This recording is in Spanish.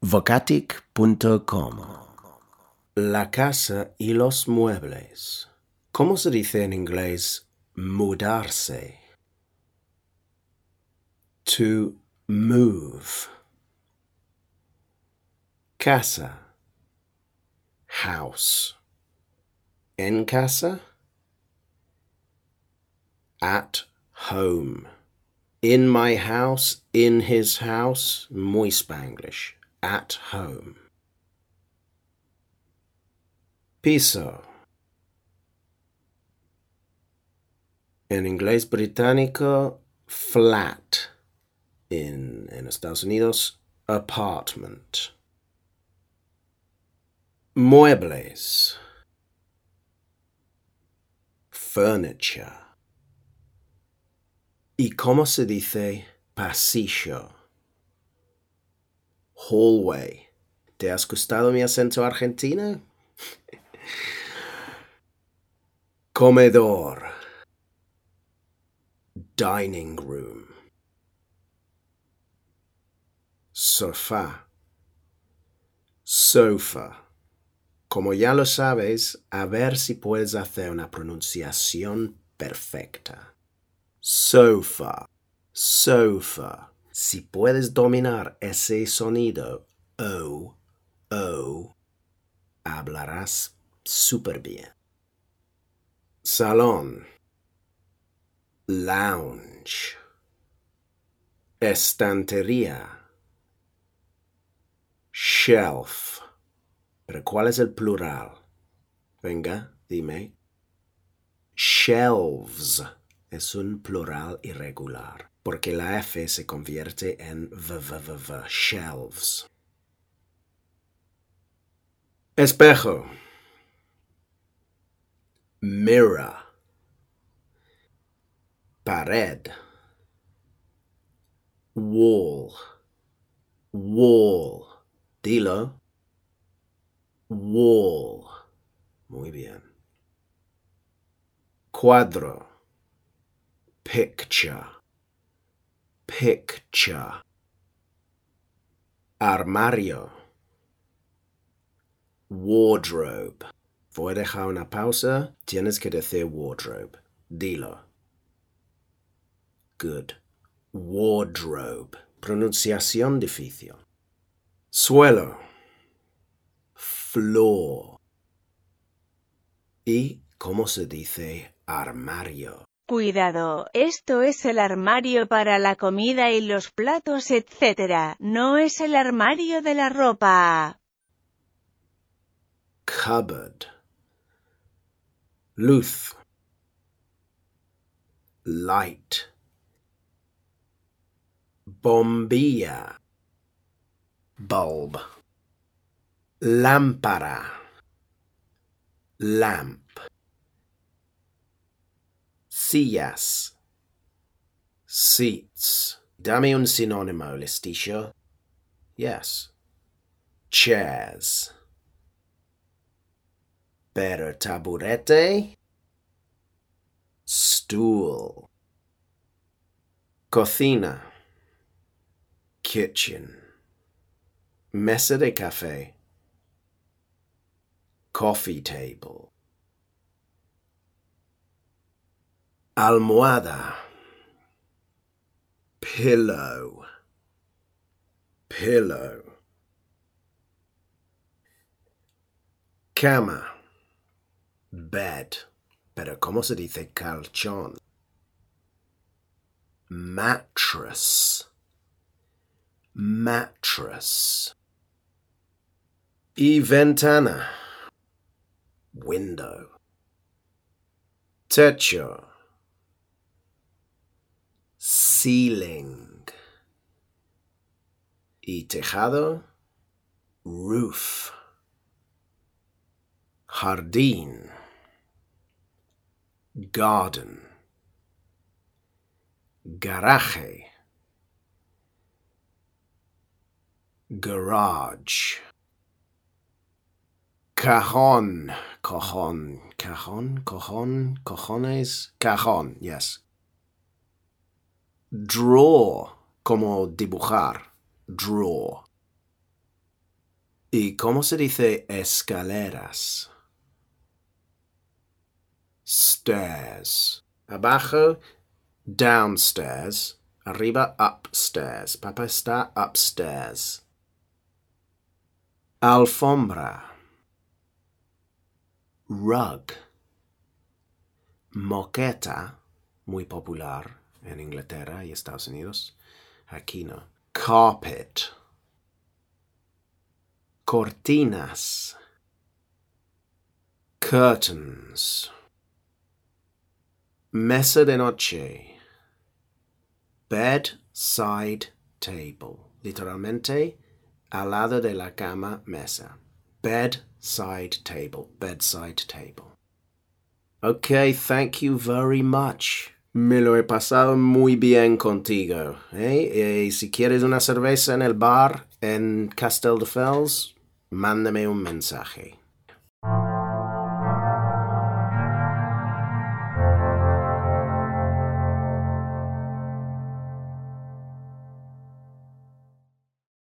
Vocatic.com La casa y los muebles. ¿Cómo se dice en inglés mudarse? To move. Casa. House. En casa. At home. In my house, in his house, muy Spanglish. At home. Piso. En inglés británico, flat. In, en Estados Unidos, apartment. Muebles. Furniture. ¿Y cómo se dice pasillo? Hallway. ¿Te has gustado mi acento argentino? Comedor. Dining room. Sofá. Sofa. Como ya lo sabes, a ver si puedes hacer una pronunciación perfecta. Sofa. Sofa. Si puedes dominar ese sonido O, O, hablarás súper bien. Salón. Lounge. Estantería. Shelf. Pero ¿cuál es el plural? Venga, dime. Shelves es un plural irregular, porque la F se convierte en v, shelves. Espejo. Mirror. Pared. Wall. Wall. Dilo. Wall. Muy bien. Cuadro. Picture. Picture. Armario. Wardrobe. Voy a dejar una pausa. Tienes que decir wardrobe. Dilo. Good. Wardrobe. Pronunciación difícil. Suelo. Floor. ¿Y cómo se dice armario? Cuidado, esto es el armario para la comida y los platos, etc. No es el armario de la ropa. Cupboard. Luz. Light. Bombilla. Bulb. Lámpara. Lamp. Sillas. Seats. Dame un sinónimo, Leticia. Yes. Chairs. Pero taburete. Stool. Cocina. Kitchen. Mesa de café. Coffee table. Almohada. Pillow. Pillow. Cama. Bed. Pero ¿cómo se dice calchón? Mattress. Mattress. Y ventana. Window. Techo. Ceiling. Y tejado. Roof. Jardín. Garden. Garaje. Garage. Cajón. Cajón. Cajón. Cajón. Cojones. Cajón. Yes. Drawer. como dibujar, draw. ¿Y cómo se dice escaleras? Stairs. Abajo, downstairs. Arriba, upstairs. Papá está upstairs. Alfombra. Rug. Moqueta, muy popular en Inglaterra y Estados Unidos. Aquí no. Carpet. Cortinas. Curtains. Mesa de noche. Bedside table. Literalmente, al lado de la cama, mesa. Bedside table. Bedside table. Okay, thank you very much. Me lo he pasado muy bien contigo. ¿eh? Y si quieres una cerveza en el bar en Castelldefels, mándame un mensaje.